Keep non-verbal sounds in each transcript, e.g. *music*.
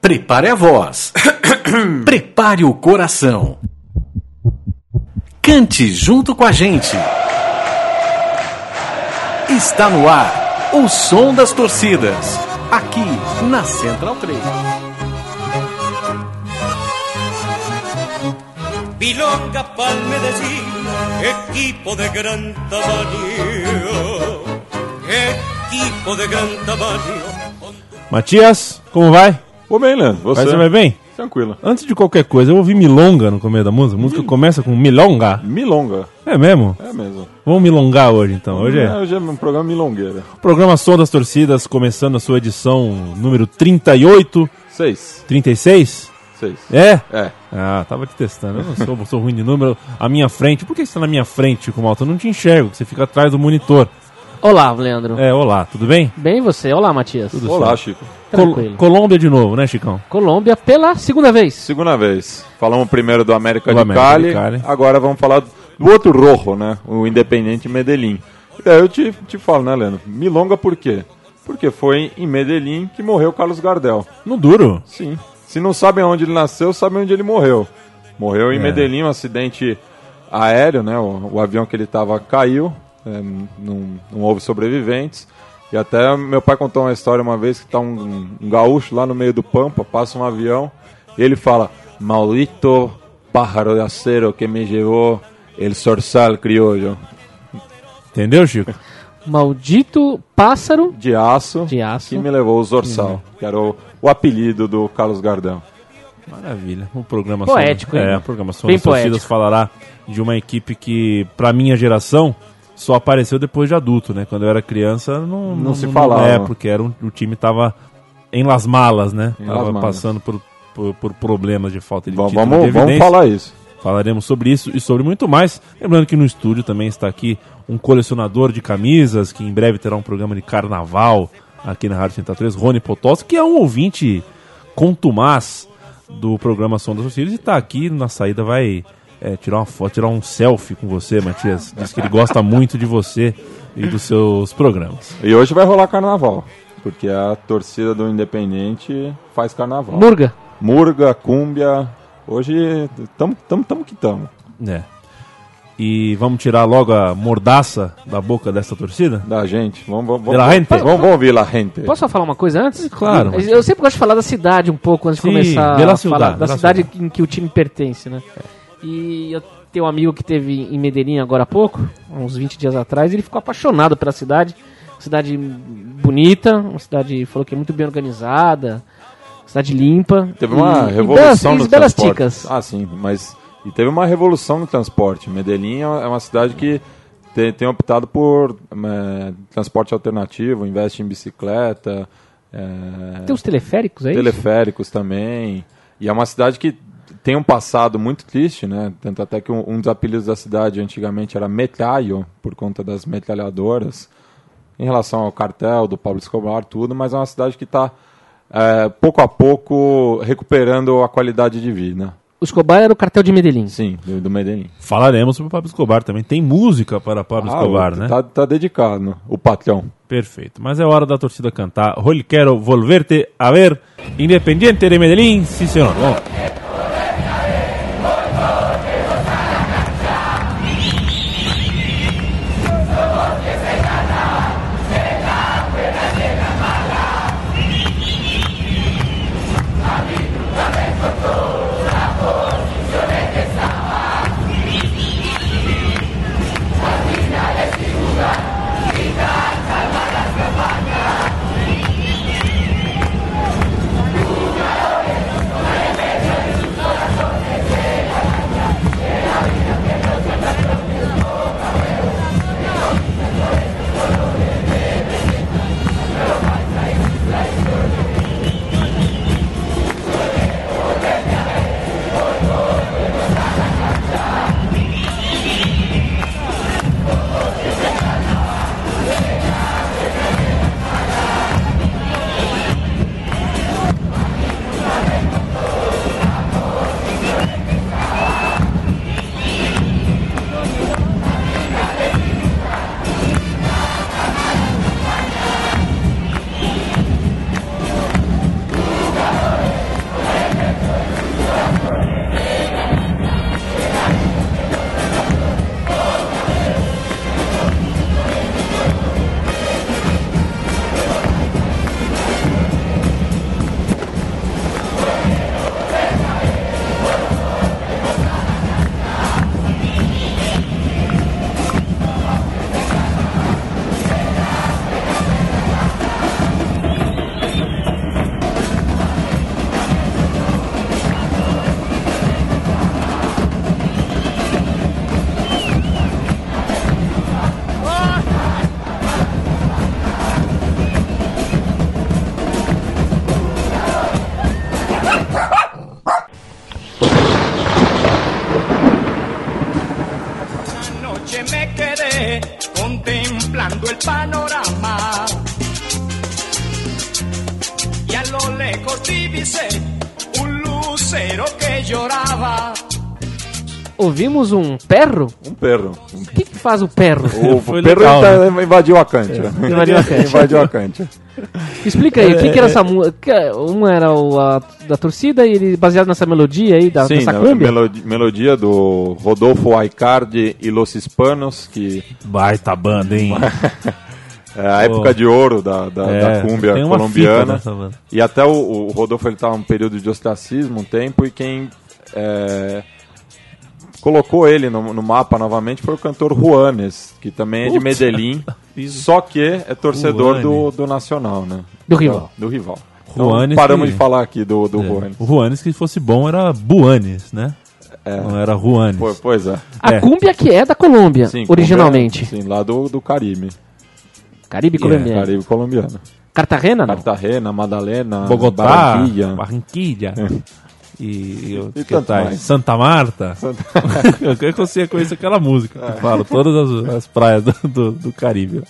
Prepare a voz. *coughs* Prepare o coração. Cante junto com a gente. Está no ar o som das torcidas. Aqui na Central 3. Bilonga pa'l Medellín, equipo de gran tamaño, equipo de gran tamaño. Matias, como vai? Vou bem, Leandro. Você? Vai, você vai bem? Tranquilo. Antes de qualquer coisa, eu ouvi milonga no começo da música. A música começa com milonga. Milonga. É mesmo? É mesmo. Vamos milongar hoje então. Hoje é hoje é um programa milongueira. programa Som das Torcidas, começando a sua edição número 38, Seis. 36? Seis. É? É. Ah, tava te testando. Eu não sou, sou ruim de número. A minha frente. Por que você tá na minha frente, Chico Malta? Eu não te enxergo, você fica atrás do monitor. Olá, Leandro. É, olá, tudo bem? Bem e você? Olá, Matias. Tudo Olá, certo. Chico. Col-. Colômbia de novo, né, Chicão? Colômbia pela segunda vez. Segunda vez. Falamos primeiro do América, Do de, América Cali, de Cali. Agora vamos falar do outro rojo, né? O Independente Medellín. E daí eu te, te falo, né, Leandro? Milonga por quê? Porque foi em Medellín que morreu Carlos Gardel. No duro. Sim. Se não sabem onde ele nasceu, sabem onde ele morreu. Morreu em É. Medellín, um acidente aéreo, né? O, o avião que ele estava caiu, é, não, não houve sobreviventes. E até meu pai contou uma história uma vez que tá um, um gaúcho lá no meio do pampa, passa um avião, e ele fala: Maldito pájaro de acero que me levou el sorsal criollo. Entendeu, Chico? Maldito pássaro De aço, de aço. que me levou o zorsal, que era o, o apelido do Carlos Gardel. Maravilha. O programa Poético, hein? É, o programa Som Bem das Torcidas falará de uma equipe que, pra minha geração, só apareceu depois de adulto, né? Quando eu era criança, não, Não se falava. É, porque era um- o time tava em las malas, né? Em tava las malas. passando por, por, por problemas de falta de Vamos, título vamos, vamos falar isso. Falaremos sobre isso e sobre muito mais. Lembrando que no estúdio também está aqui um colecionador de camisas, que em breve terá um programa de carnaval aqui na Rádio 103, Rony Potossi, que é um ouvinte contumaz do programa Som das Torcidas e está aqui na saída, vai é, tirar uma foto, tirar um selfie com você, Matias. Diz que ele gosta muito de você e dos seus programas. E hoje vai rolar carnaval, porque a torcida do Independente faz carnaval. Murga. Murga, cúmbia, hoje tamo, tamo, tamo que tamo. É. E vamos tirar logo a mordaça da boca dessa torcida? Da gente, vamos, vamos, vamos, gente. vamos, vamos ouvir la gente. Posso só falar uma coisa antes? Claro, Eu, eu sempre gosto de falar da cidade um pouco antes de Sim, começar de la a ciudad, falar da cidade ciudad. em que o time pertence, né? E eu tenho um amigo que teve em Medellín agora há pouco, uns 20 dias atrás, e ele ficou apaixonado pela cidade. Cidade bonita, uma cidade, falou que é muito bem organizada, cidade limpa. Teve uma e, revolução e no belas, e belas transporte. ticas. Ah, sim, mas e teve uma revolução no transporte. Medellín é uma é cidade que tem, tem optado por eh, transporte alternativo, investe em bicicleta, eh, Tem os teleféricos aí? teleféricos também. E é uma cidade que tem um passado muito triste, né? Tanto até que um, um dos apelidos da cidade antigamente era Metralho, por conta das metralhadoras, em relação ao cartel do Pablo Escobar, tudo, mas é uma cidade que está pouco a pouco recuperando a qualidade de vida. O Escobar era o cartel de Medellín. Sim, do, do Medellín. Falaremos sobre o Pablo Escobar também. Tem música para Pablo Escobar, né? Tá, tá dedicado, o patrão. Perfeito. Mas é hora da torcida cantar. Hoy quero volverte a ver. Independiente de Medellín. Sim, senhor. Vamos. Ouvimos um perro? Um perro. O que, que faz o perro? O Foi perro legal, tá- invadiu a Cântia. invadiu a Cântia. *laughs* invadiu a Cântia. Explica aí, o que, que era essa música? Uma era o, a, da torcida e ele baseado nessa melodia aí, da, Sim, dessa né, câmbia? melodi- melodia do Rodolfo Aicardi e Los Hispanos, que Baita banda, hein? *laughs* é a época de ouro da, da, É, da cúmbia colombiana. E até o, o Rodolfo ele estava num período de ostracismo um tempo e quem é, colocou ele no, no mapa novamente foi o cantor Juanes, que também é de Puta. Medellín, *laughs* só que é torcedor do, do Nacional, né? Do rival. Do rival. Então, Juanes paramos que- de falar aqui do, do É. Juanes. O Juanes, que fosse bom, era Buanes, né? É. Não era Juanes. Pô, Pois é. A É. cúmbia que é da Colômbia, Sim, originalmente. Sim, lá do, do Caribe. Caribe É, colombiano. Caribe colombiano. Cartagena, não? Cartagena, Madalena, Bogotá, Barranquilla. Barranquilla. *laughs* E, e, E que tanto tais? mais. Santa Marta. *laughs* eu quero que você conheça aquela música que fala todas as, as praias do, do, do Caribe.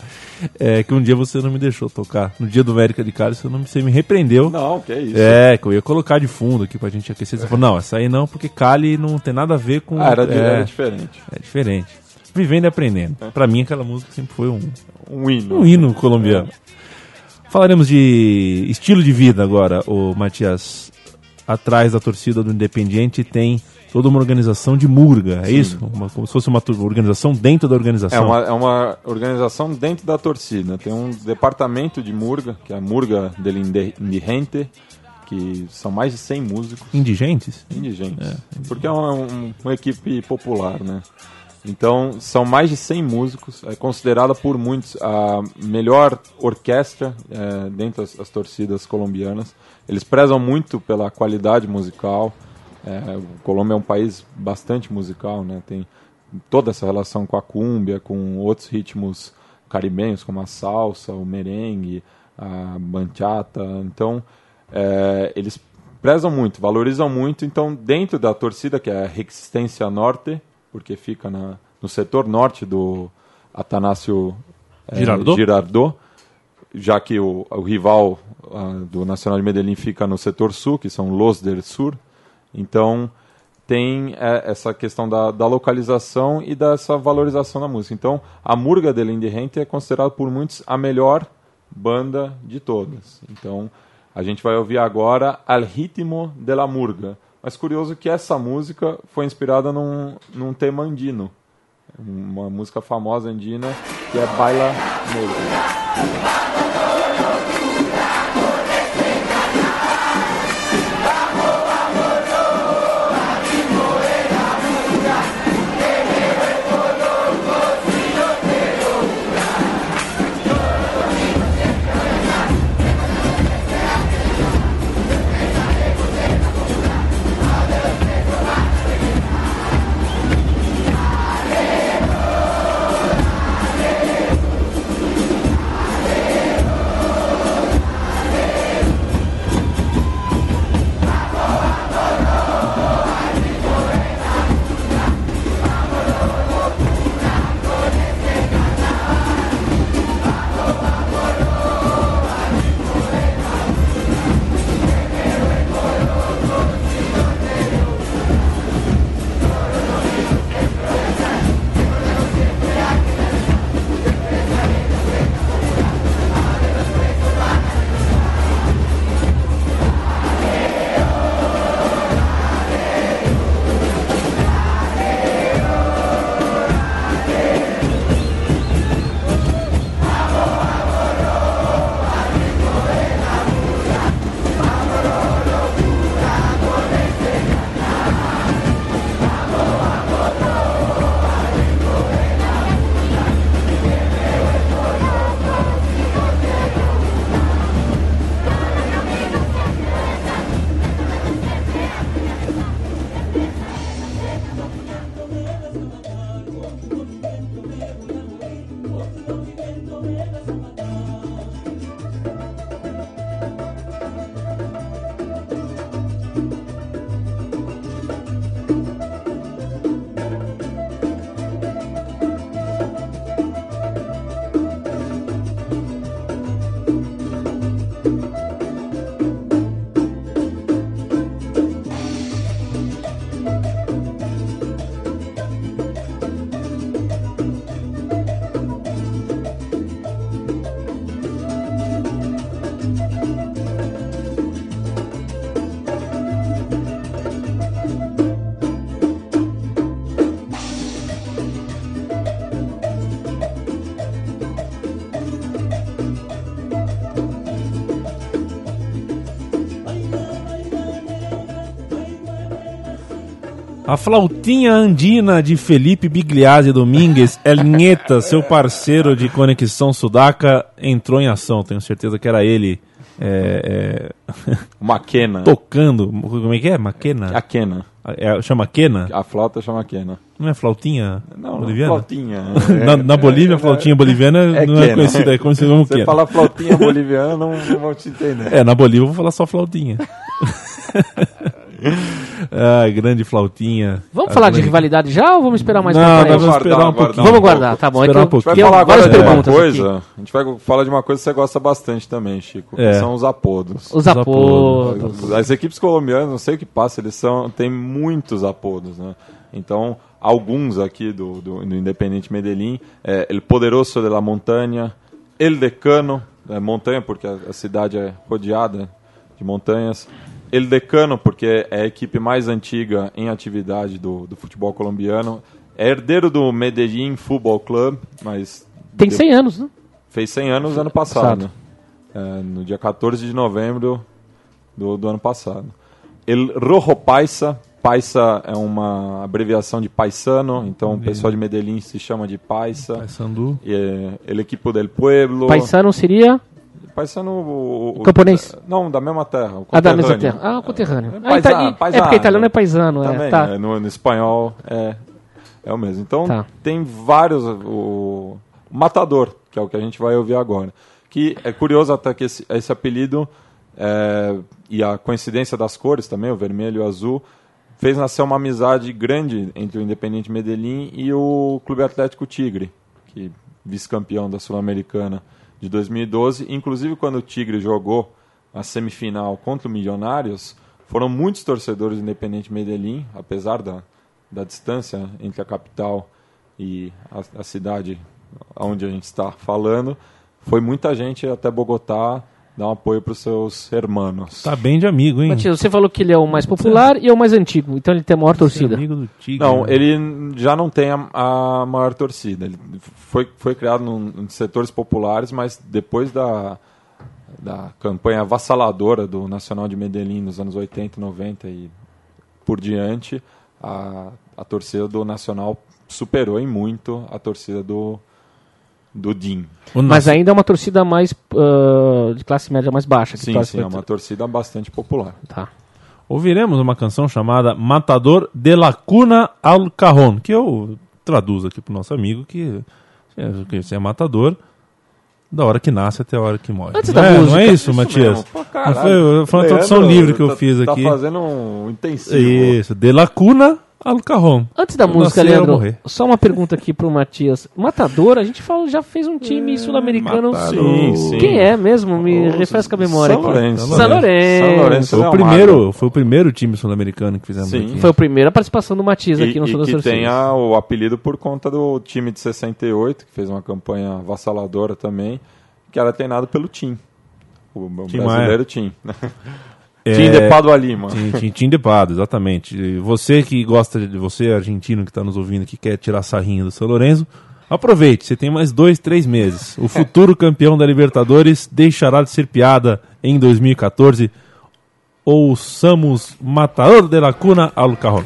É, que um dia você não me deixou tocar. No dia do América de Cali, você, não, você me repreendeu. Não, que isso. É, que eu ia colocar de fundo aqui pra gente aquecer. Você falou, não, essa aí não, porque Cali não tem nada a ver com. Ah, era, é, era diferente. é diferente. Vivendo e aprendendo. Pra mim, aquela música sempre foi um, Um hino. um hino colombiano. Falaremos de estilo de vida agora, o Matias. Atrás da torcida do Independiente tem toda uma organização de murga, é isso? Uma- como se fosse uma organização dentro da É organização. uma, é uma organização dentro da torcida. Tem um departamento de Murga, que é a Murga del Indigente, que são mais de 100 músicos Indigentes? indigentes. Porque é uma, um- uma equipe popular, né? Então, são mais de 100 músicos. É considerada por muitos a melhor orquestra é, dentro das torcidas colombianas. Eles prezam muito pela qualidade musical. É, o Colômbia é um país bastante musical, né? Tem toda essa relação com a cúmbia, com outros ritmos caribenhos, como a salsa, o merengue, a bachata. Então, é, eles prezam muito, valorizam muito. Então, dentro da torcida, que é a Resistência Norte, porque fica na, no setor norte do Atanásio é, Girardot? Girardot, já que o, o rival ah, do Nacional de Medellín fica no setor sul, que são Los del Sur. Então, tem é, essa questão da, da localização e dessa valorização da música. Então, a Murga del Indigente é considerada por muitos a melhor banda de todas. Então, a gente vai ouvir agora Al Ritmo de la Murga. Mas curioso que essa música foi inspirada num, num tema andino. Uma música famosa andina que é Baila Negro. A flautinha andina de Felipe Bigliazzi Domingues, El Nieta, seu parceiro de Conexão Sudaca, entrou em ação. Tenho certeza que era ele é, é, *laughs* Maquena. tocando. Como é que é? Maquena? A quena. É, chama Quena? A flauta chama quena. Não é flautinha Não, não, boliviana? flautinha. *laughs* Na, na Bolívia, a flautinha boliviana É não é conhecida, é como Você Quena. fala flautinha boliviana, não, não vão te entender. É, na Bolívia eu vou falar só flautinha. *laughs* Ai, *laughs* grande flautinha. Vamos A falar de grande- rivalidade já ou vamos esperar mais Não, pra vamos Guardar, esperar um guardar. pouquinho. Vamos guardar, tá bom. É um pouquinho. A gente vai falar agora de uma coisa. aqui. A gente vai falar de uma coisa que você gosta bastante também, Chico. que É. São os apodos. Os apodos. apodos. As equipes colombianas, não sei o que passa, eles são, têm muitos apodos, né? Então, alguns aqui do, do, do Independente Medellín, é El Poderoso de la Montaña, El Decano, é, montanha porque a, a cidade é rodeada de montanhas, El Decano porque é a equipe mais antiga em atividade do, do futebol colombiano, é herdeiro do Medellín Football Club, mas Tem de- 100 anos, né? fez 100 anos ano passado. É, no dia 14 de novembro do, do ano passado. El Rojo Paisa, Paisa é uma abreviação de paisano, então o pessoal de Medellín se chama de Paisa. Paysandu. E, é, el Equipo del Pueblo. Paisano seria Paisano. O, o- O camponês? Não, da mesma terra. o a da mesma terra. Ah, o conterrâneo. É, Ah, paisa- ita- é porque italiano é paisano, é. Também, tá. é, no, no espanhol é, é o mesmo. Então Tá. tem vários. O, o Matador, que é o que a gente vai ouvir agora. Que é curioso até que esse, esse apelido é, e a coincidência das cores também, o vermelho e o azul, fez nascer uma amizade grande entre o Independente Medellín e o Clube Atlético Tigre, que vice-campeão da Sul-Americana de 2012. Inclusive, quando o Tigre jogou a semifinal contra o Milionários, foram muitos torcedores do Independente Medellín, apesar da, da distância entre a capital e a, a cidade onde a gente está falando. Foi muita gente até Bogotá dar um apoio para os seus hermanos. Tá bem de amigo, hein? Matias, você falou que ele é o mais popular e é o mais antigo, então ele tem a maior torcida. Amigo do Tigre. Não, né? ele já não tem a, a maior torcida. Ele foi, foi criado num, em setores populares, mas depois da, da campanha avassaladora do Nacional de Medellín nos anos 80, 90 e por diante, a, a torcida do Nacional superou em muito a torcida do, do DIN. O Mas ainda é uma torcida mais ah, de classe média mais baixa. Que Sim, sim, é uma torcida bastante popular. Tá. Ouviremos uma canção chamada Matador de la Cuna al Cajón, que eu traduzo aqui pro nosso amigo que é, que você é matador da hora que nasce até a hora que morre. Antes não, da é, música, não é isso, Isso Matias? Pô, foi, foi uma tradução livre que eu tá- fiz tá aqui. fazendo um intensivo. Isso, de la Cuna al Cajón. Antes da Eu música, nasci, Leandro, só uma pergunta aqui pro Matias. Matador, a gente falou, já fez um time sul-americano. Matador. Sim, sim. Quem é mesmo? Me refresca a memória. São aqui. Lourenço. São Lourenço. São Lourenço Foi o, primeiro, foi o primeiro time sul-americano que fizemos Sim. aqui. Foi a primeira participação do Matias E, aqui no e Sul das que tem a- o apelido por conta do time de 68, que fez uma campanha avassaladora também, que era treinado pelo Tim. O o Tim brasileiro Tim. É, Tim de Padua Lima. Tim, tim, tim de Pado, exatamente. Você que gosta de você, argentino que está nos ouvindo, que quer tirar sarrinho do São Lourenço, aproveite, você tem mais dois, três meses. O *laughs* futuro campeão da Libertadores deixará de ser piada em 2014. Ouçamos Matador de la Cuna al Cajón.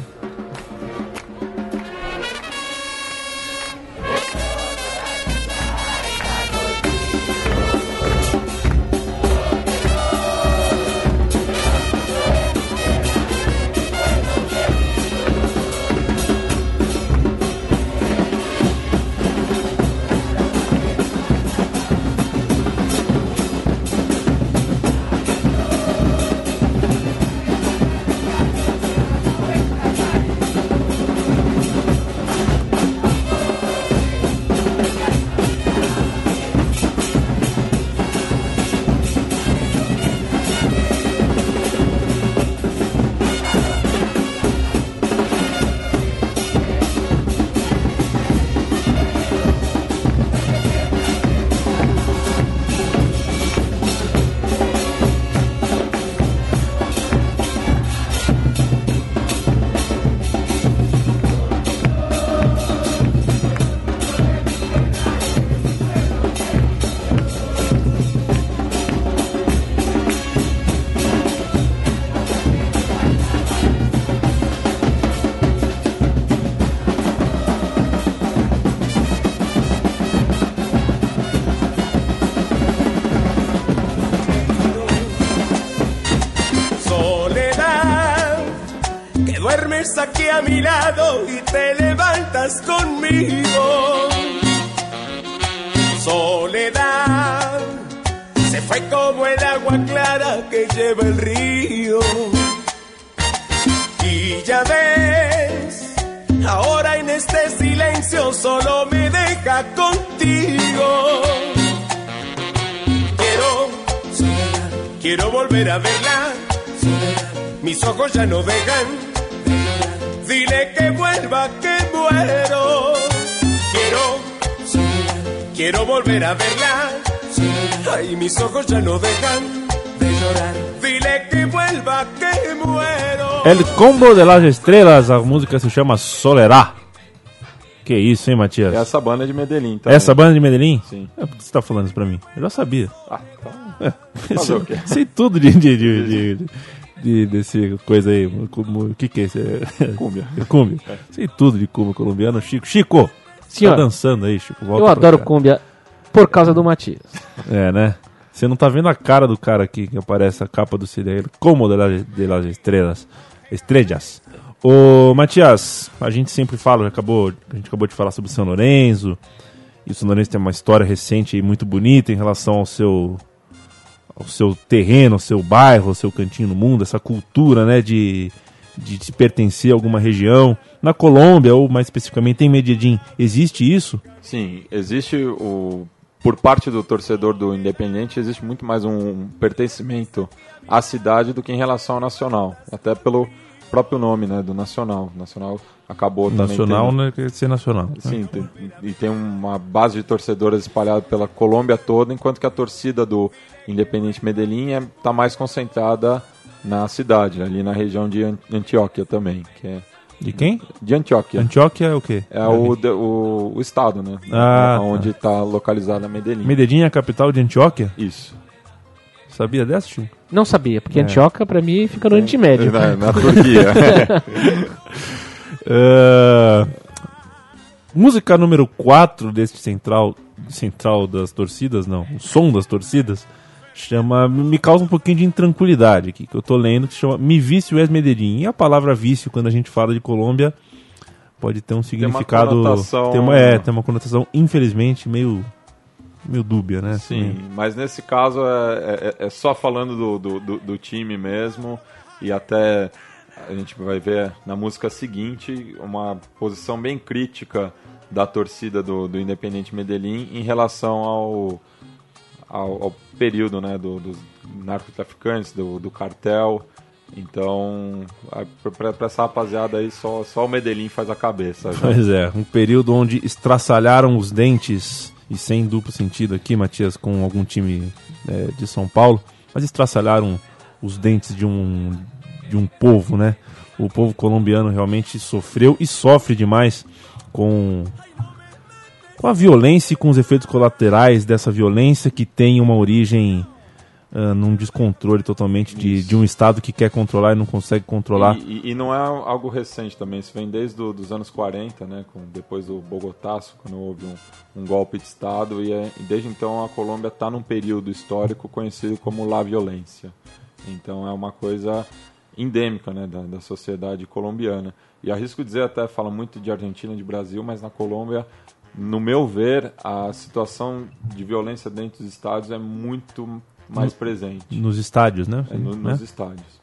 Aquí a mi lado y te levantas conmigo. Soledad se fue como el agua clara que lleva el río. Y ya ves, ahora en este silencio solo me deja contigo. Quiero, quiero volver a verla. Mis ojos ya no dejan. Dile que vuelva, que muero. Quiero, quiero volver a verla. Ay, mis ojos ya no dejan de llorar. Dile que vuelva, que muero. El Combo de las Estrelas, a música se chama Solerá. Que isso, hein, Matias? É essa banda de Medellín também. Essa banda de Medellín? Sim. É, por que você tá falando isso pra mim? Eu já sabia. Ah. Fazer o quê? *laughs* Sei tudo de, de, de, de, de- desse coisa aí. Como- O que que é esse? *laughs* Cúmbia. Cúmbia. Sei tudo de Cuba colombiano. Chico, Chico! Senhor, tá dançando aí, Chico. volta eu adoro cá. cumbia por causa do Matias. É, né? Você não tá vendo a cara do cara aqui que aparece a capa do CD. Como de las, de las estrelas. Estrelas. Ô, Matias, a gente sempre fala, acabou, a gente acabou de falar sobre o São Lourenço. E o São Lourenço tem uma história recente e muito bonita em relação ao seu ao seu terreno, ao seu bairro, ao seu cantinho no mundo, essa cultura, né, de, de pertencer a alguma região. Na Colômbia, ou mais especificamente em Medellín, existe isso? Sim, existe o. Por parte do torcedor do Independente, existe muito mais um pertencimento à cidade do que em relação ao Nacional. Até pelo próprio nome né, do Nacional. O Nacional acabou também Nacional, né, ser nacional. Sim, tem- e tem uma base de torcedores espalhada pela Colômbia toda, enquanto que a torcida do Independente Medellín está mais concentrada na cidade, ali na região de An- Antioquia também, que é De quem? de Antioquia. Antioquia é o quê? É o, de- o, o estado, né? Ah, onde está localizada a Medellín. Medellín é a capital de Antioquia? Isso. Sabia dessa, Chico? Não sabia, porque É. Antioquia pra mim fica no Oriente Médio. Na, na *laughs* Turquia. *laughs* É, Música número 4 deste central, central das torcidas, não, o som das torcidas, chama, me causa um pouquinho de intranquilidade aqui, que eu tô lendo, que chama Mi Vício es Medellín. E a palavra vício, quando a gente fala de Colômbia, pode ter um significado... conotação- Tem uma, é, tem uma conotação, infelizmente, meio, meio dúbia, né? Sim, mas nesse caso é, é- é só falando do, do, do- do time mesmo e até a gente vai ver na música seguinte uma posição bem crítica da torcida do, do Independente Medellín em relação ao, ao, ao período né, do, dos narcotraficantes, do, do cartel. Então, para essa rapaziada aí, só, só o Medellín faz a cabeça. já. Pois é, um período onde estraçalharam os dentes, e sem duplo sentido aqui, Matias, com algum time é, de São Paulo, mas estraçalharam os dentes de um, de um povo, né? O povo colombiano realmente sofreu e sofre demais com, com a violência e com os efeitos colaterais dessa violência que tem uma origem ah, num descontrole totalmente de, de um Estado que quer controlar e não consegue controlar. E, e- e não é algo recente também, isso vem desde do, os anos 40, né, com, depois do Bogotaço, quando houve um, um golpe de Estado, e, é- e desde então a Colômbia está num período histórico conhecido como La Violência. Então é uma coisa endêmica né, da, da sociedade colombiana. E arrisco dizer, até fala muito de Argentina de Brasil, mas na Colômbia, no meu ver, a situação de violência dentro dos estádios é muito mais presente. Nos estádios, né? É no- Né? nos estádios.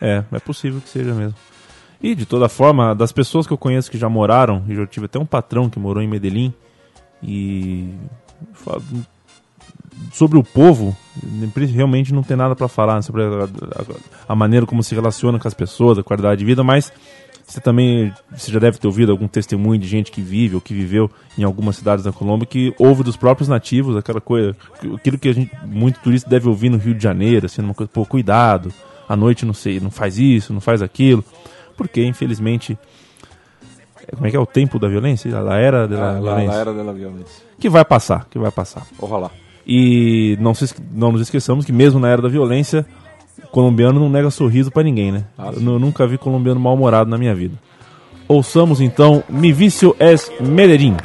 É, é possível que seja mesmo. E de toda forma, das pessoas que eu conheço que já moraram, e eu tive até um patrão que morou em Medellín, e sobre o povo, realmente não tem nada para falar sobre a, a- a maneira como se relaciona com as pessoas, a qualidade de vida, mas você também você já deve ter ouvido algum testemunho de gente que vive ou que viveu em algumas cidades da Colômbia que ouve dos próprios nativos aquela coisa, aquilo que a gente muito turista deve ouvir no Rio de Janeiro, assim, uma coisa, pô, cuidado, à noite não sei, não faz isso, não faz aquilo, porque infelizmente como é que é o tempo da violência? A era da Ah, violência. lá era da violência. Que vai passar, que vai passar. Ojalá. E não, se, não nos esqueçamos que mesmo na era da violência, colombiano não nega sorriso pra ninguém, né? Ah, Eu nu- nunca vi colombiano mal-humorado na minha vida. Ouçamos então Mi Vicio es Medellín.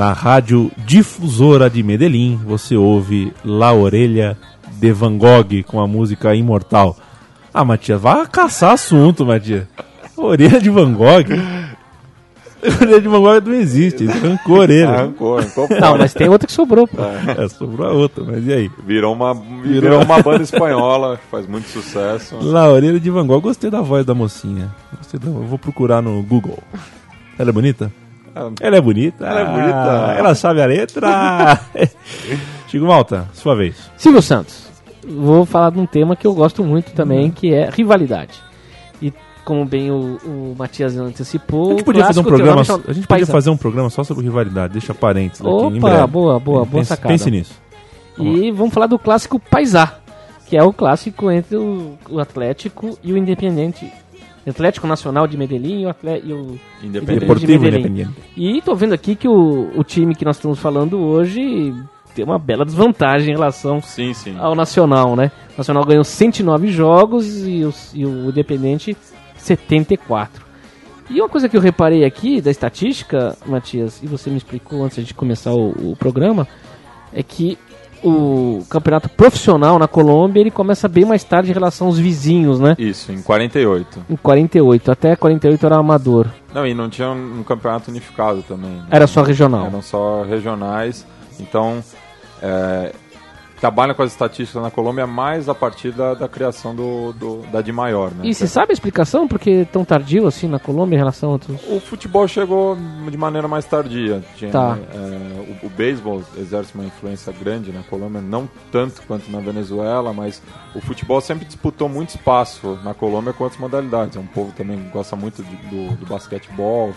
Na rádio difusora de Medellín, você ouve La Orelha de Van Gogh com a música Imortal. Ah, Matias, vai caçar assunto, Matias. Orelha de Van Gogh. *laughs* Orelha de Van Gogh não existe, ele arrancou a orelha. *laughs* Arrancou, arrancou Não, mas tem outra que sobrou, pô. É, sobrou a outra, mas e aí? Virou uma, virou *laughs* uma banda espanhola, que faz muito sucesso. La Orelha de Van Gogh, gostei da voz da mocinha. Gostei da... Eu vou procurar no Google. Ela é bonita? Ela é bonita. Ela é bonita. Ah, Ela sabe a letra. *laughs* Chico Malta, sua vez. Silvio Santos. Vou falar de um tema que eu gosto muito também, que é rivalidade. E como bem o, o Matias antecipou, A gente podia fazer um programa, a gente podia fazer um programa só sobre rivalidade, deixa parênteses aqui em Opa, breve. boa, boa, boa pense, sacada. Pense nisso. E vamos falar do clássico Paisá, que é o clássico entre o, o Atlético e o Independente. Atlético Nacional de Medellín e o, Atle- e o Independente. Deportivo Deportivo Medellín. Independiente. E tô vendo aqui que o, o time que nós estamos falando hoje tem uma bela desvantagem em relação Sim, sim. ao Nacional, né? O Nacional ganhou 109 jogos e o, e o Independente 74. E uma coisa que eu reparei aqui da estatística, Matias, e você me explicou antes de começar o, o programa, é que o campeonato profissional na Colômbia ele começa bem mais tarde em relação aos vizinhos, né? Isso, em 48. Em 48, até 48 era amador. Não, e não tinha um, um campeonato unificado também. né? Era só regional. Eram só regionais. Então, é, trabalha com as estatísticas na Colômbia mais a partir da, da criação do, do- da de maior, né? E você sabe a explicação por que tão tardio assim na Colômbia em relação a outros? O futebol chegou de maneira mais tardia. Tinha, Tá. é, o, o beisebol exerce uma influência grande na Colômbia, não tanto quanto na Venezuela, mas o futebol sempre disputou muito espaço na Colômbia com outras modalidades. É um povo também que gosta muito de- do, do basquetebol,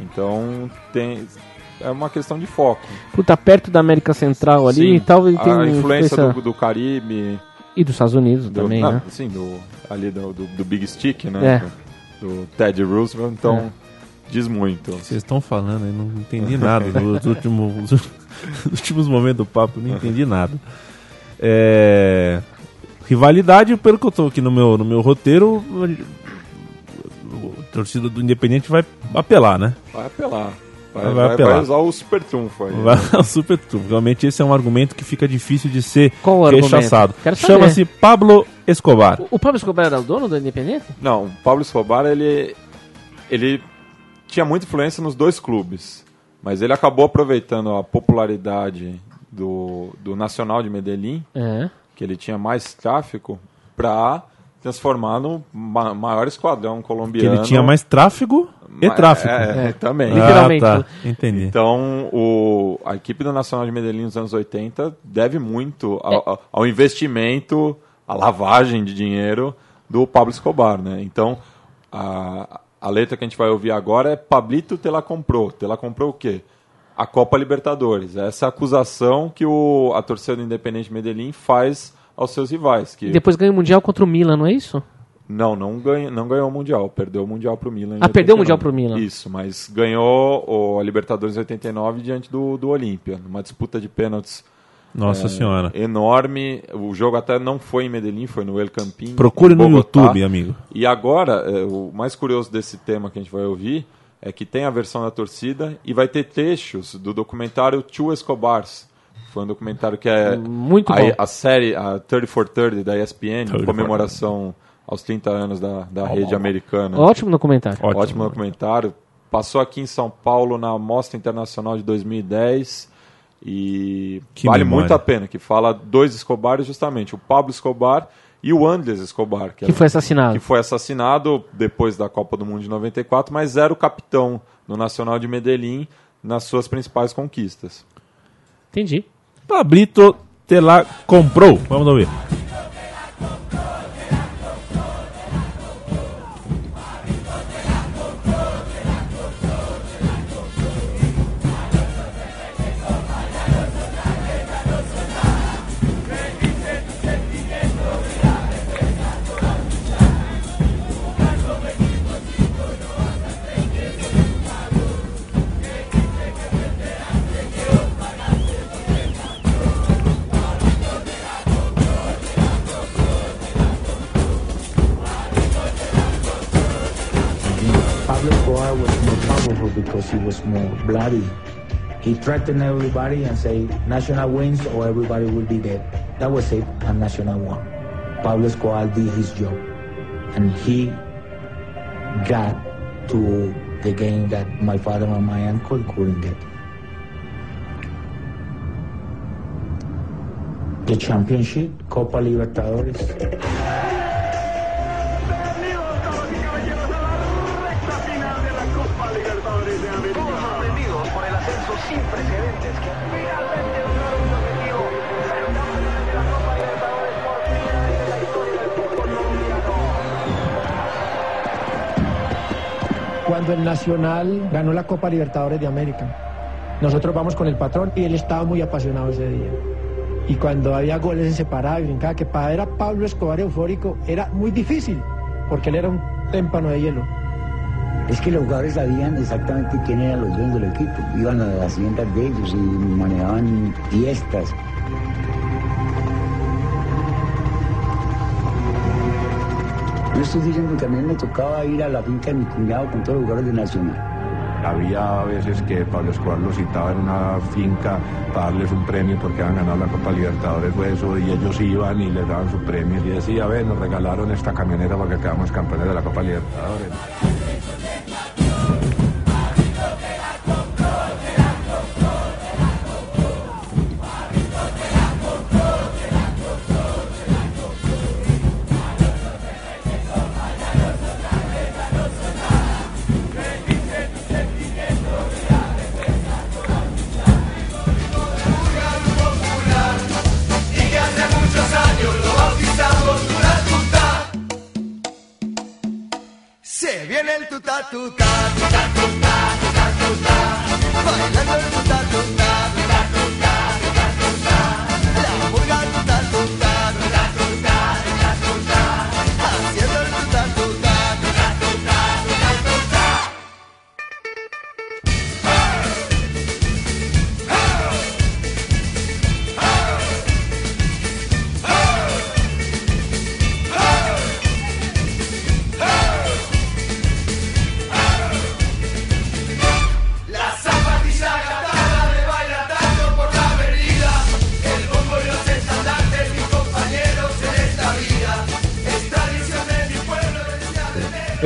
então tem é uma questão de foco. Puta, perto da América Central ali Sim, e tal, ele tem a uma influência influência- do, do Caribe, E dos Estados Unidos do, também, não, né? sim, do, ali do, do, do Big Stick, É. né? Do Teddy Roosevelt, então diz muito. Vocês estão falando, eu não entendi nada. Nos últimos, nos *laughs* últimos momentos do papo, eu não entendi nada. É, rivalidade, pelo que eu tô aqui no meu, no meu roteiro, a torcida do Independente vai apelar, né? Vai apelar. Vai, Vai vai- apelar. vai usar o super trunfo aí. Vai ao super trunfo. Realmente esse é um argumento que fica difícil de ser Qual o rechaçado. Chama-se Pablo Escobar. O- O Pablo Escobar era o dono do Independente? Não, o Pablo Escobar, ele, ele tinha muita influência nos dois clubes, mas ele acabou aproveitando a popularidade do, do Nacional de Medellín, É. que ele tinha mais tráfico, para transformar no ma- maior esquadrão Que colombiano. ele tinha mais tráfego e tráfico. É, é, também. Ah. Literalmente. Ah, tá. Entendi. Então, o, a equipe do Nacional de Medellín nos anos 80 deve muito ao, É. ao- ao investimento, à lavagem de dinheiro do Pablo Escobar, né? Então, a, a letra que a gente vai ouvir agora é Pablito te la comprou. Te la comprou o quê? A Copa Libertadores. Essa é a acusação que o, a torcida do Independente Medellín faz aos seus rivais. Que E depois ganha o Mundial contra o Milan, não é isso? Não, não, ganha, não ganhou o Mundial. Perdeu o Mundial pro Milan. em Ah, perdeu o 89. Mundial pro Milan. Isso, mas ganhou o, a Libertadores em 89 diante do, do Olímpia. Numa disputa de pênaltis Nossa senhora. enorme. O jogo até não foi em Medellín, foi no El Campín. Procure no. YouTube, amigo. E agora, é, o mais curioso desse tema que a gente vai ouvir é que tem a versão da torcida e vai ter trechos do documentário Two Escobars. Foi um documentário que é Muito a, bom. a série a 30 for 30 da ESPN, 30 em comemoração aos 30 anos da, da rede americana. Ótimo documentário. Ótimo. Ótimo documentário. Passou aqui em São Paulo na Mostra Internacional de 2010 e Que vale memória. muito a pena, que fala dois Escobares justamente, o Pablo Escobar e o Andres Escobar, Que foi assassinado. que foi assassinado depois da Copa do Mundo de 94, mas era o capitão no Nacional de Medellín nas suas principais conquistas. Entendi. Pablito te la comprou. Vamos ouvir. Bloody He threatened everybody and say, National wins or everybody will be dead. That was it, and National won. Pablo Escobar did his job, and he got to the game that my father and my uncle couldn't get. The championship, Copa Libertadores. Cuando el Nacional ganó la Copa Libertadores de América. Nosotros vamos con el patrón y él estaba muy apasionado ese día. Y cuando había goles se separaba y brincaba, que para ver a Pablo Escobar eufórico era muy difícil, porque él era un témpano de hielo. Es que los jugadores sabían exactamente quién eran los dueños del equipo. Iban a las haciendas de ellos y manejaban fiestas. Yo estoy diciendo que a mí me tocaba ir a la finca de mi cuñado con todos los jugadores de Nacional. Había veces que Pablo Escobar los citaba en una finca para darles un premio porque habían ganado la Copa Libertadores fue eso, y ellos iban y les daban su premio y decía, ve, nos regalaron esta camioneta para que quedamos campeones de la Copa Libertadores. El tuta tuta, tuta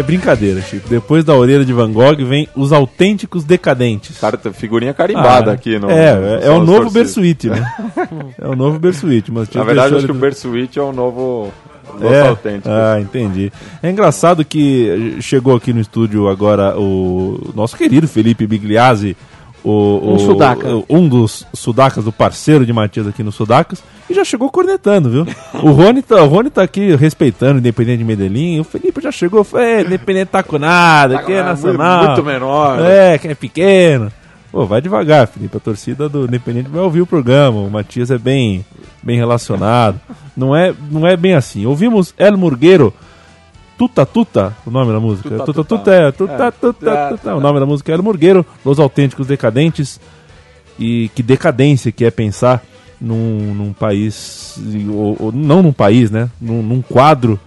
brincadeira, Chico. Depois da orelha de Van Gogh vem os autênticos decadentes. Cara, figurinha carimbada Ah, aqui no. É, é, *laughs* é o novo. Bersuíte, né? é o novo Bersuíte. Mas Na verdade, acho que o Bersuíte é o novo. É. autêntico. Ah, entendi. É engraçado que chegou aqui no estúdio agora o nosso querido Felipe Bigliazzi, o, Um o- sudaca. um dos sudacas, do parceiro de Matias aqui no Sudacas, e já chegou cornetando, viu? O Rony tá, o Rony tá aqui respeitando o Independente de Medellín, o Felipe já chegou, falou, é, Independente tá com nada, que é nacional. muito menor. É, que é pequeno. Pô, vai devagar, Felipe. A torcida do Independente vai ouvir o programa. O Matias é bem, bem relacionado. Não é, não é bem assim. Ouvimos El Murgueiro. Tuta Tuta, o nome da música. Tuta, Tuta tuta. Tuta, é. Tuta É. Tuta É, Tuta. O nome da música é El Murgueiro. Los Autênticos Decadentes. E que decadência que é pensar num, num país, ou, ou não num país, né? Num, num quadro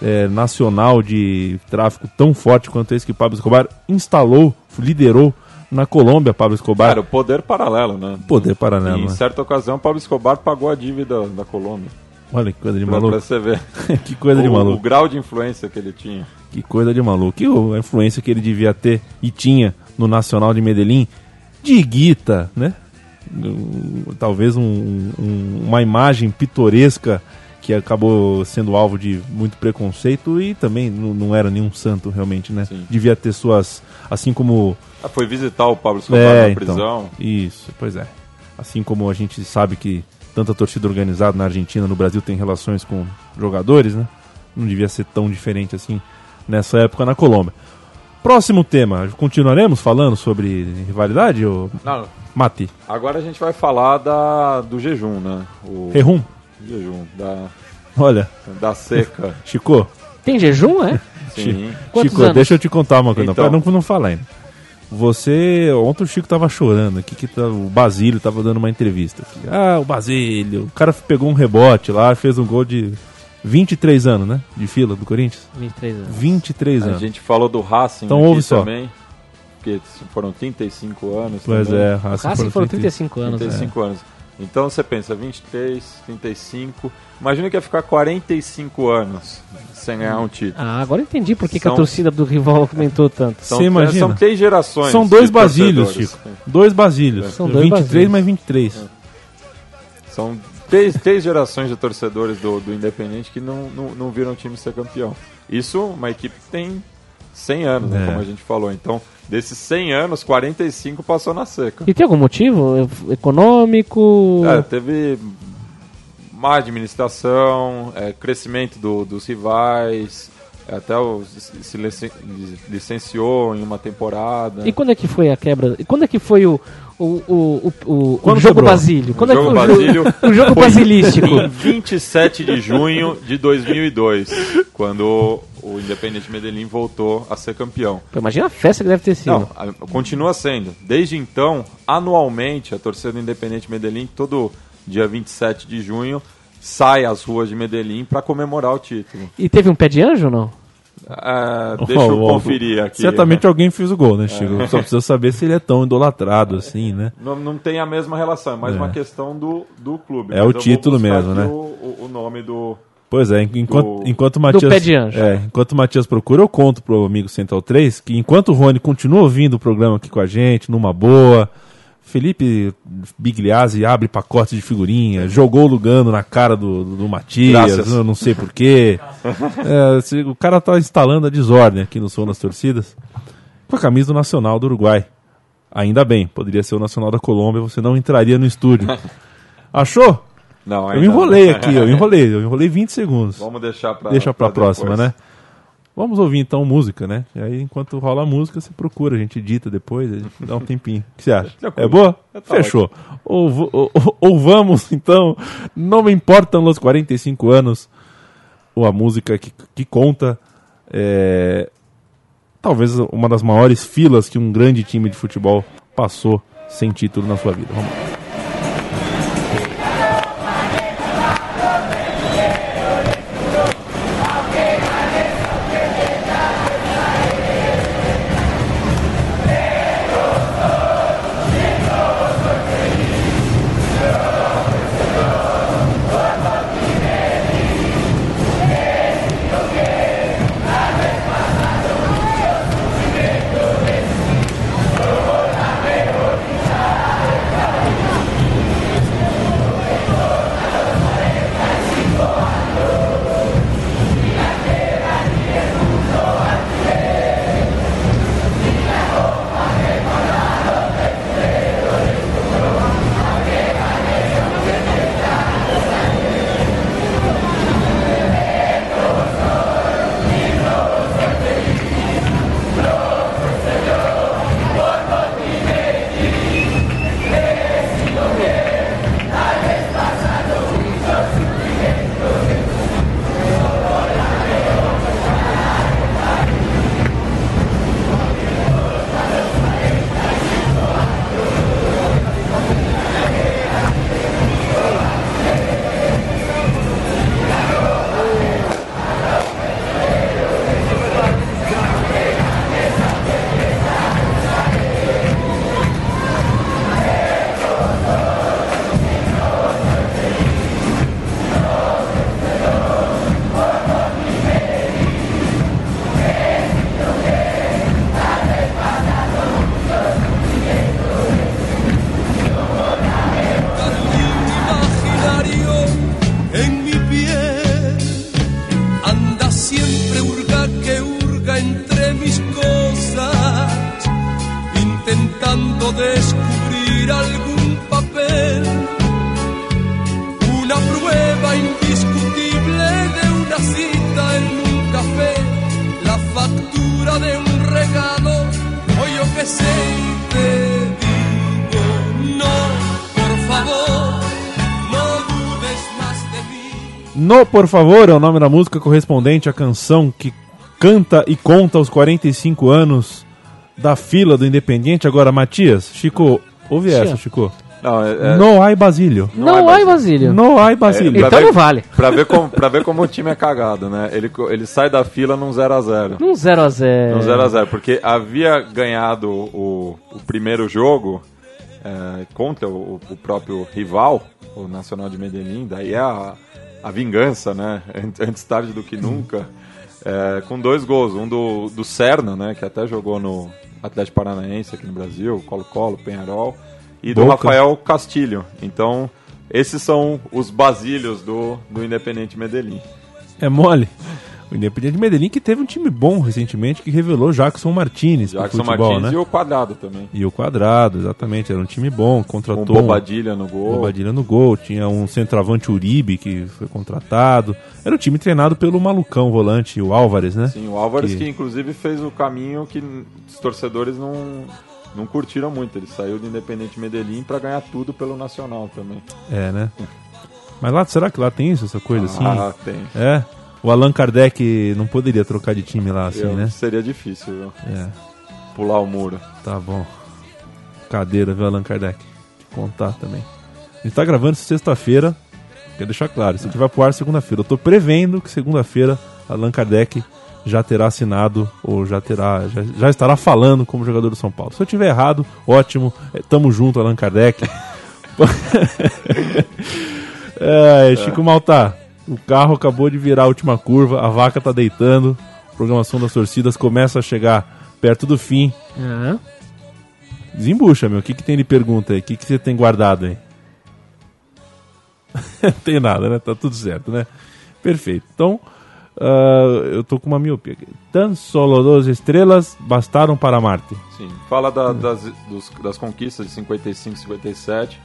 é, nacional de tráfico tão forte quanto esse que Pablo Escobar instalou, liderou na Colômbia, Pablo Escobar. Cara, o poder paralelo, né? Poder paralelo, Em né? certa ocasião, Pablo Escobar pagou a dívida da Colômbia. Olha que coisa de Pra, pra maluco. você ver. *laughs* que coisa de o, o maluco. grau de influência que ele tinha. Que coisa de maluco. E o- a influência que ele devia ter e tinha no Nacional de Medellín de Guita, né? Talvez um- um- uma imagem pitoresca que acabou sendo alvo de muito preconceito e também não, era nenhum santo realmente, né? Sim. Devia ter suas. Assim como Ah, foi visitar o Pablo Escobar É, na então. prisão. Isso, pois é. Assim como a gente sabe que tanta torcida organizada na Argentina, no Brasil tem relações com jogadores, né? Não devia ser tão diferente assim nessa época na Colômbia. Próximo tema, continuaremos falando sobre rivalidade, ou Não, Mati? agora a gente vai falar da, do jejum, né? O Rehum? jejum, da, Olha, da seca. *laughs* Chico, Tem jejum, é? Sim. Quantos Chico, anos? deixa eu te contar uma coisa, Então. não, não, não falar ainda. Você, ontem o Chico tava chorando aqui, que tá- o Basílio tava dando uma entrevista. aqui. Ah, o Basílio, o cara pegou um rebote lá, fez um gol de 23 anos, né? De fila do Corinthians. 23 anos. 23 A anos. gente falou do Racing Então aqui ouve só. também. porque foram 35 anos. Pois também. é, Racing Racing foram 30. 35 anos. né? 35 anos. Então você pensa, 23, 35. Imagina que ia ficar 45 anos sem ganhar um título. Ah, agora eu entendi por que, que a São- torcida do rival aumentou tanto. São, Você imagina? são três gerações. São dois Basílios. Chico. Dois Basílios. São dois 23 Basílios. mais 23. São três, três gerações de torcedores do, do Independente que não, não, não viram o time ser campeão. Isso uma equipe que tem 100 anos, né, É. como a gente falou. Então, desses 100 anos, 45 passou na seca. E tem algum motivo? Econômico? É, teve má administração, é, crescimento do- dos rivais, é, até o, se se licen- licenciou em uma temporada. E quando é que foi a quebra? E quando é que foi o, o, o, o, o, Quando *laughs* o jogo quebrou? Basílio? Quando jogo é que Basílio o, o jogo basilístico? Em 27 de junho de 2002, quando o Independente Medellín voltou a ser campeão. Pô, Imagina a festa que deve ter sido. Não, a- continua sendo. Desde então, anualmente, a torcida do Independente Medellín, todo dia 27 de junho, sai às ruas de Medellín para comemorar o título. E teve um pé de anjo ou não? É, *laughs* deixa eu conferir aqui. Certamente alguém fez o gol, né, Chico? Só precisa saber se ele é tão idolatrado assim, né? Não, não tem a mesma relação, é mais É. uma questão do, do clube. É o título mesmo, né? O, o- nome do. Pois é, enquanto, Do- enquanto o Matias. pé de anjo. É, enquanto o Matias procura, eu conto pro amigo Central 3 que enquanto o Rony continua ouvindo o programa aqui com a gente, numa boa, Felipe Bigliazzi abre pacotes de figurinha, jogou o Lugano na cara do, do, Matias, não sei porquê. *laughs* É, o cara tá instalando a desordem aqui no Som das Torcidas com a camisa do Nacional do Uruguai. Ainda bem, poderia ser o Nacional da Colômbia, você não entraria no estúdio. *laughs* Achou? Não, Eu enrolei não. aqui, eu enrolei, eu enrolei 20 segundos. Vamos deixar pra. Deixa pra próxima, depois. né? Vamos ouvir então música, né? E aí, enquanto rola a música, você procura, a gente edita depois, a gente dá um tempinho. O que você acha? É boa? Tá Fechou. Ou, ou, ou- ou vamos, então, não me importam os 45 anos, ou a música que, que conta, é, talvez uma das maiores filas que um grande time de futebol passou sem título na sua vida. Vamos lá. No Por Favor é o nome da música correspondente à canção que canta e conta os 45 anos da fila do Independiente. Agora, Matias, Chico, ouve Tia. essa, Chico. Não, é, é- No ai Basílio. Não, ai, Basílio. No ai Basílio. pra Então ver- não vale. Pra ver, como, pra ver como o time é cagado, né? Ele, ele sai da fila num 0x0. Num 0x0. No 0x0, porque havia ganhado o, o primeiro jogo é, contra o, o próprio rival, o Nacional de Medellín, daí é a, a vingança, né? Ant- Antes tarde do que nunca, é, com dois gols. Um do, do Serna, né? Que até jogou no Atlético Paranaense aqui no Brasil, Colo-Colo, Penharol, e do Boca. Rafael Castilho. Então, esses são os basílios do, do Independente Medellín. É mole. O Independiente Medellín que teve um time bom recentemente que revelou Jackson Martinez Jackson futebol, Martins né? e o Quadrado também. E o Quadrado, exatamente. Era um time bom, contratou o Bobadilha no gol. Bobadilha no gol. Tinha um centroavante Uribe que foi contratado. Era um time treinado pelo malucão volante, o Álvares, né? Sim, o Álvares Que- que... inclusive fez o caminho que os torcedores não, não curtiram muito. Ele saiu do Independente Medellín para ganhar tudo pelo Nacional também. É, né? Mas lá, será que lá tem isso, essa coisa assim? Ah, tem. É. O Allan Kardec não poderia trocar de time lá assim, Eu- né? Seria difícil viu? É, pular o muro. tá bom. Cadeira, viu, Allan Kardec? Te contar também. A gente tá gravando isso sexta-feira. Quero deixar claro, isso aqui vai pro ar segunda-feira. Eu tô prevendo que segunda-feira Allan Kardec já terá assinado ou já terá já, já estará falando como jogador do São Paulo. Se eu tiver errado, ótimo. É, tamo junto, Allan Kardec. *laughs* é, Chico Malta, o carro acabou de virar a última curva, a vaca tá deitando, a programação das torcidas começa a chegar perto do fim. Ah, Desembucha, meu. O que, que tem de pergunta aí? O que, que você tem guardado aí? Não *laughs* tem nada, né? Tá tudo certo, né? Perfeito. Então, ah, eu tô com uma miopia aqui. Tan solo duas estrelas bastaram para Marte. Sim. Fala da- das, dos- das conquistas de 55 e 57,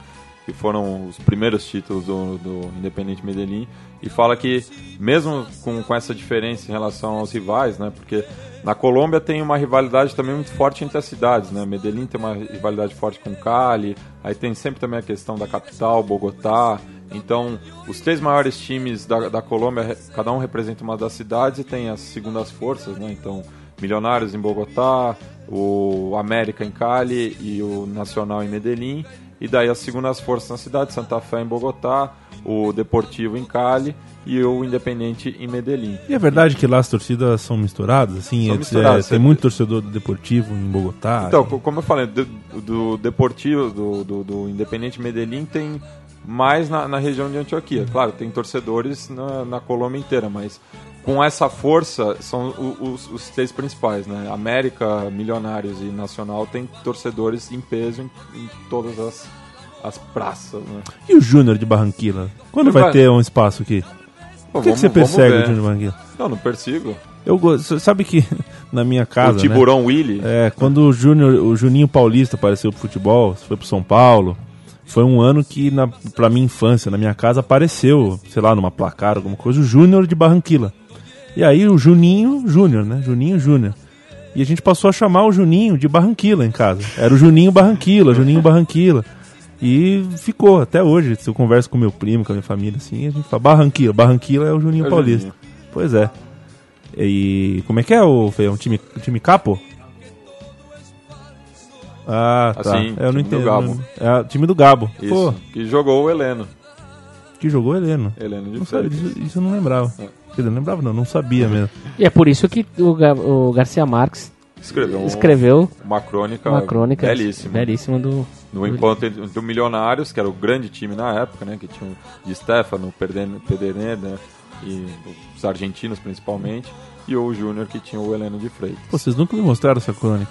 que foram os primeiros títulos do, do Independente Medellín, e fala que, mesmo com, com essa diferença em relação aos rivais, né, porque na Colômbia tem uma rivalidade também muito forte entre as cidades, né, Medellín tem uma rivalidade forte com Cali, aí tem sempre também a questão da capital, Bogotá, então os três maiores times da, da Colômbia, cada um representa uma das cidades e tem as segundas forças, né, então Milionários em Bogotá, o América em Cali e o Nacional em Medellín. E daí as segundas forças na cidade, Santa Fé em Bogotá, o Deportivo em Cali e o Independente em Medellín. E é verdade que lá as torcidas são misturadas? Assim, São é- misturadas, é, tem muito torcedor do Deportivo em Bogotá. Então, co- como eu falei, do, do Deportivo, do, do, do Independente Medellín tem mais na, na região de Antioquia. Claro, tem torcedores na, na Colômbia inteira, mas com essa força são os, os três principais, né? América, Milionários e Nacional tem torcedores em peso em, em todas as, as praças, né? E o Júnior de Barranquilla? Quando vai vai- ter um espaço aqui? Pô, Por que, que vamos- você vamos persegue o. Júnior de Barranquilla? Não, não persigo. Eu gosto. Sabe que *laughs* na minha casa. o Tiburão Willy. Né, é, quando o, Júnior, o Juninho Paulista apareceu pro futebol, foi pro São Paulo. Foi um ano que, na, pra minha infância, na minha casa, apareceu, sei lá, numa placar, alguma coisa, o Júnior de Barranquilla. E aí o Juninho Júnior, né? Juninho Júnior. E a gente passou a chamar o Juninho de Barranquilla em casa. Era o Juninho Barranquilla, Juninho Barranquilla. E ficou até hoje. Se eu converso com meu primo, com a minha família, assim, a gente fala Barranquilla. Barranquilla é o Juninho É o Paulista. Juninho. Pois é. E como é que é o Fê? É um time, um time capo? Ah, tá. Assim, É, eu não entendo. Gabo. É o time do Gabo. Isso. Pô, Que jogou o Heleno. que jogou Heleno. Heleno de Não Freitas. isso, isso eu não lembrava. É. Quer dizer, não lembrava não, não sabia mesmo. E é por isso que o, Ga- o Garcia Marques Escreveu, um- escreveu uma crônica, uma crônica belíssima. belíssima do. No encontro entre entre o Milionários, que era o grande time na época, né? Que tinha o Di Stefano, Perden- Pederneda e os argentinos principalmente, e o Júnior que tinha o Heleno de Freitas. Pô, vocês nunca me mostraram essa crônica.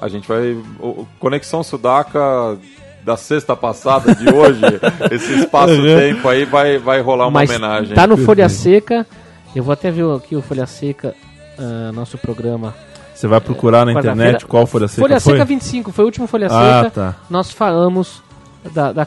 A gente vai. o- Conexão Sudaca da sexta passada de hoje, *laughs* esse espaço-tempo aí vai, vai rolar uma Mas homenagem. tá no Folha Seca. Eu vou até ver aqui o Folha Seca, ah, nosso programa. Você vai procurar na internet qual Folha Seca Folha foi? Seca 25, foi o último Folha Ah, Seca. tá. Nós falamos da, da.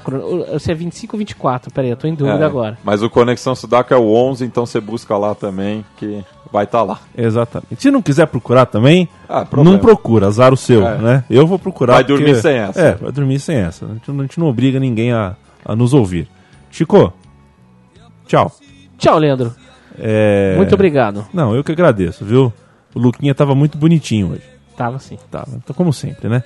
Se é 25 ou 24? Peraí, eu tô em dúvida É, agora. Mas o Conexão Sudaca é o 11, então você busca lá também, que vai estar lá. Exatamente. Se não quiser procurar também, Ah, não procura, azar o seu, É. né? Eu vou procurar. Vai dormir sem essa. É, vai dormir sem essa. A gente, não- a gente não obriga ninguém a, a nos ouvir. Chico, tchau. Tchau, Leandro. É... Muito obrigado. Não, eu que agradeço, viu? O Luquinha tava muito bonitinho hoje. Tava assim. Tava, então, como sempre, né?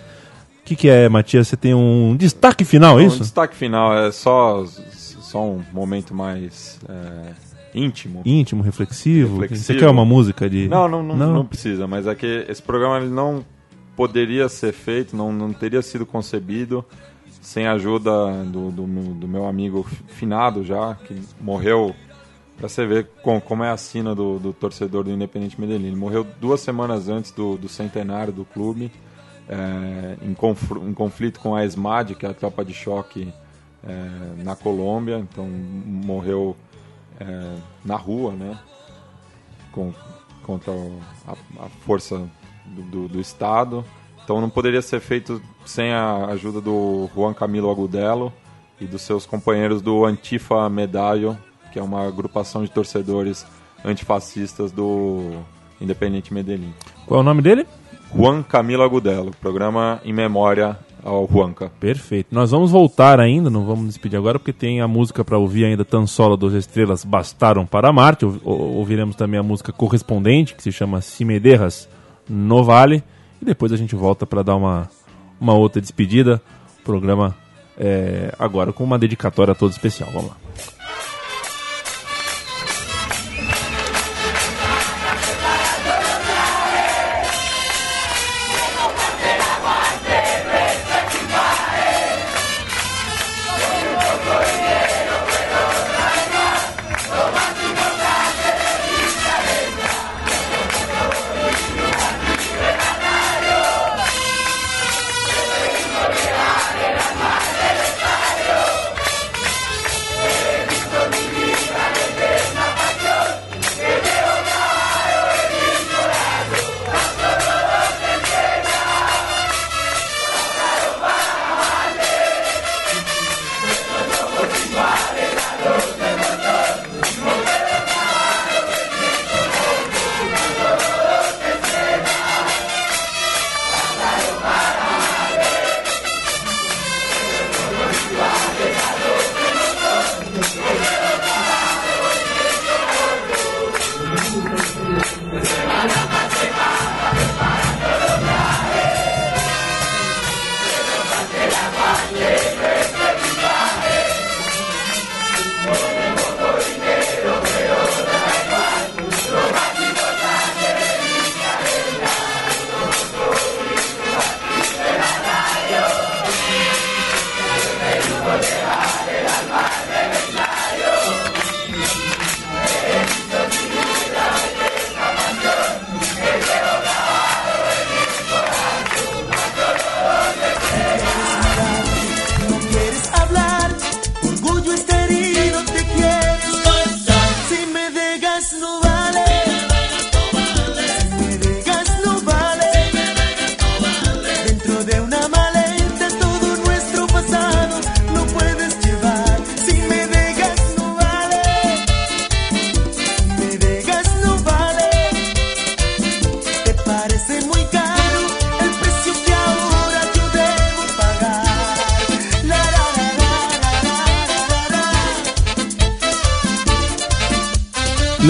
O que, que é, Matias? Você tem um destaque final, é Um isso? destaque final é só, só um momento mais é, íntimo. Íntimo, reflexivo. Reflexivo. Você quer uma música de. Não, não, não, não precisa, mas é que esse programa ele não poderia ser feito, não, não teria sido concebido sem a ajuda do, do, meu- do meu amigo finado já, que morreu, pra você ver com, como é a sina do, do torcedor do Independente Medellín. Ele morreu duas semanas antes do, do centenário do clube, é, em, em conflito com a ESMAD, que é a tropa de choque é, na Colômbia, então morreu é, na rua, né? com, contra a, a força do, do, do Estado. Então não poderia ser feito sem a ajuda do Juan Camilo Agudelo e dos seus companheiros do Antifa Medallo, que é uma agrupação de torcedores antifascistas do Independente Medellín. Qual é o nome dele? Juan Camilo Agudelo, programa em memória ao Juanca. Perfeito. Nós vamos voltar ainda, não vamos despedir agora, porque tem a música para ouvir ainda Tan Solo dos Estrelas Bastaram para Marte. Ou- ou- Ouviremos também a música correspondente, que se chama Cimederras no Vale. E depois a gente volta para dar uma, uma outra despedida. Programa é, agora com uma dedicatória toda especial. Vamos lá.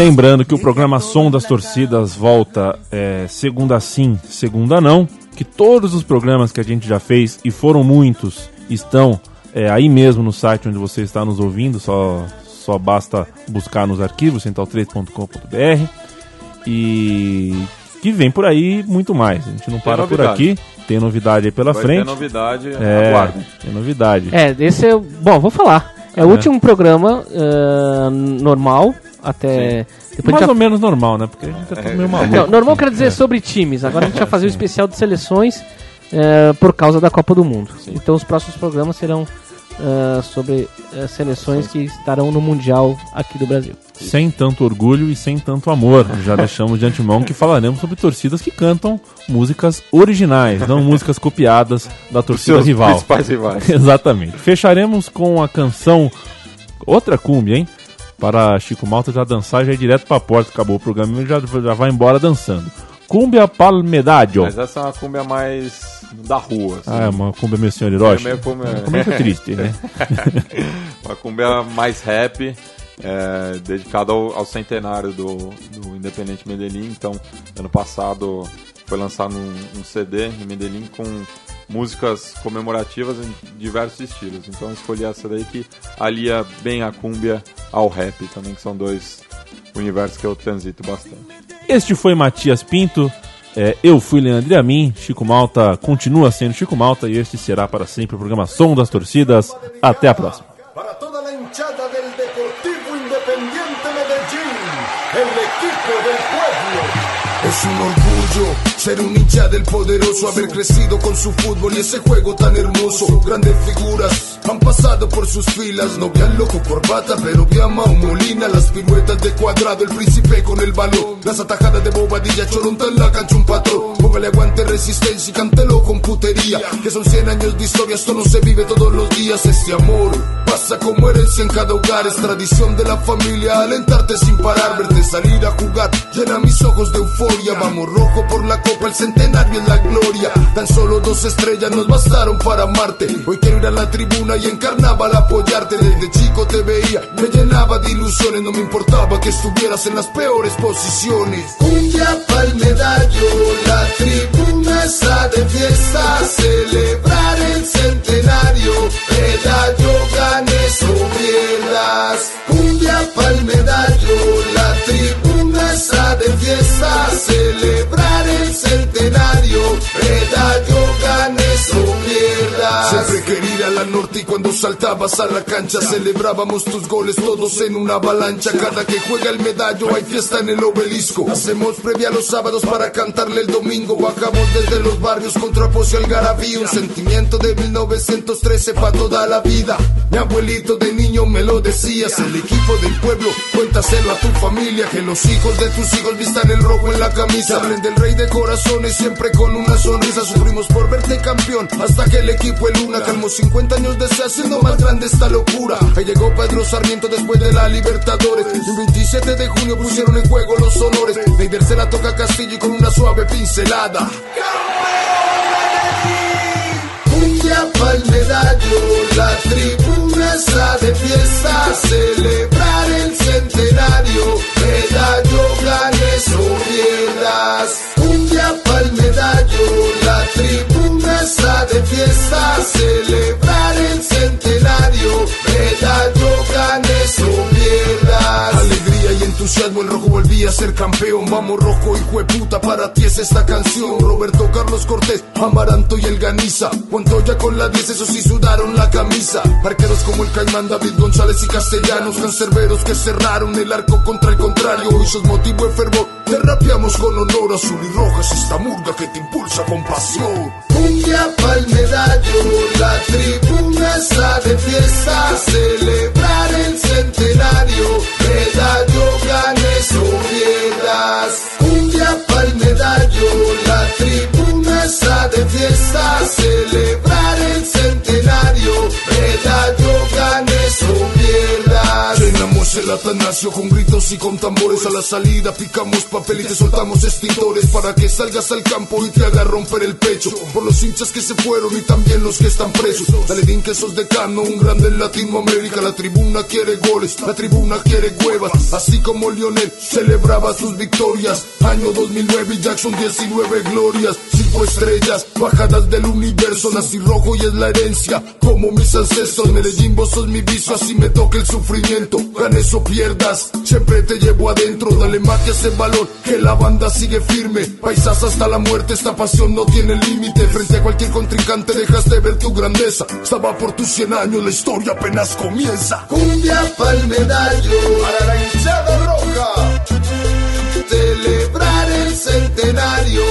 Lembrando que o programa Som das Torcidas volta é, segunda sim, segunda não. Que todos os programas que a gente já fez, e foram muitos, estão é, aí mesmo no site onde você está nos ouvindo. Só, só basta buscar nos arquivos, central3.com.br. E que vem por aí muito mais. A gente não para por aqui. Tem novidade aí pela Vai frente. ter novidade, É, aguardem. tem novidade. É, esse é. Bom, vou falar. É o último programa ah, normal até. Depois Mais a gente ou menos normal, né? Porque a gente tá tudo meio maluco. Não, normal quer dizer sobre times. Agora a gente vai fazer o *laughs* especial de seleções eh, por causa da Copa do Mundo. Então os próximos programas serão eh, sobre eh, seleções que estarão no Mundial aqui do Brasil. Sem tanto orgulho e sem tanto amor. Já deixamos de antemão que falaremos sobre torcidas que cantam músicas originais, não músicas copiadas da torcida seus rival. principais rivais. *laughs* Exatamente. Fecharemos com a canção outra cumbia, hein? Para Chico Malta já dançar, já ir direto pra porta, acabou o programa e já, já vai embora dançando. Cumbia Palmedadio. Mas essa é uma cumbia mais da rua. assim. Ah, é uma cumbia meu senhor Hiroshi. É meio como- É muito triste, né? *laughs* uma cumbia mais rap, é, dedicada ao, ao centenário do, do Independente Medellín. Então, ano passado foi lançado um, um CD em Medellín com músicas comemorativas em diversos estilos. Então eu escolhi essa daí que alia bem a cúmbia ao rap também, que são dois universos que eu transito bastante. Este foi Matias Pinto. É, eu fui Leandro Amin. Chico Malta continua sendo Chico Malta e este será para sempre o programa Som das Torcidas. Até a próxima. Para toda hinchada del Deportivo Independiente Medellín, el equipo del pueblo. Es un orgullo ser un hincha del poderoso, haber crecido con su fútbol y ese juego tan hermoso. Grandes figuras han pasado por sus filas, no vi al loco corbata, pero vi a Mau Molina, las piruetas de cuadrado, el príncipe con el balón, las atajadas de bobadilla, choronta en la cancha un patrón. Póngale aguante, resistencia y cántelo con putería, que son 100 años de historia, esto no se vive todos los días, este amor pasa como herencia en cada hogar, es tradición de la familia, alentarte sin parar, verte salir a jugar, llena mis ojos de euforia, vamos rojo por la copa, el centenario es la gloria, tan solo dos estrellas nos bastaron para amarte, hoy quiero ir a la tribuna y en carnaval apoyarte, desde chico te veía, me llenaba de ilusiones, no me importaba que estuvieras en las peores posiciones. Cumbia pa'l medallo, la tribuna está de fiesta, celebrar el centenario, medallo ganes o pierdas. Cumbia pa'l medallo, la tribuna está de fiesta, Hey, Siempre quería ir a la norte y cuando saltabas a la cancha celebrábamos tus goles todos en una avalancha. Cada que juega el medallo hay fiesta en el obelisco. Hacemos previa los sábados para cantarle el domingo. Bajamos desde los barrios contra Pocio Algarabí. Un sentimiento de 1913 para toda la vida. Mi abuelito de niño me lo decías. El equipo del pueblo, cuéntaselo a tu familia. Que los hijos de tus hijos vistan el rojo en la camisa. Hablen del rey de corazones siempre con una sonrisa. Sufrimos por verte campeón hasta que el equipo el Luna calmó 50 años de ser haciendo más grande esta locura. Ahí llegó Pedro Sarmiento después de la Libertadores. El 27 de junio pusieron en juego los honores. Leider se la toca Castillo y con una suave pincelada. Cumbia pa'l medallo, la tribuna está de fiesta, celebrar el centenario, fiesta, celebrar el centenario, medallo ganes o pierdas. Alegría y entusiasmo, el rojo volvía a ser campeón. Vamos rojo, hijo de puta, para ti es esta canción. Roberto Carlos Cortés, Amaranto y el Ganiza. Montoya con la 10, esos sí sudaron la camisa. Arqueros como el Caimán, David González y Castellanos. Cancerberos que cerraron el arco contra el contrario. Hoy sos motivo de fervor. Te rapeamos con honor azul y rojas esta murga que te impulsa con pasión. Cumbia pa'l medallo, la tribuna está de fiesta, celebrar el centenario, medallo ganes o pierdas. Cumbia pa'l medallo, la tribuna está de fiesta, El Atanasio con gritos y con tambores a la salida, picamos papel y te soltamos extintores para que salgas al campo y te haga romper el pecho. Por los hinchas que se fueron y también los que están presos. Dale din que sos decano, un grande en Latinoamérica. La tribuna quiere goles, la tribuna quiere huevas. Así como Lionel celebraba sus victorias. Año 2009 y Jackson 19 glorias. Cinco estrellas, bajadas del universo. Nací rojo y es la herencia. Como mis ancestros, Medellín, vos sos mi vicio. Así me toca el sufrimiento. Ganes o pierdas, siempre te llevo adentro. Dale magia ese valor, que la banda sigue firme. Paisas hasta la muerte, esta pasión no tiene límite. Frente a cualquier contrincante dejas de ver tu grandeza. Estaba por tus 100 años, la historia apenas comienza. Cumbia pa'l medallo, para la hinchada roja. Celebrar el centenario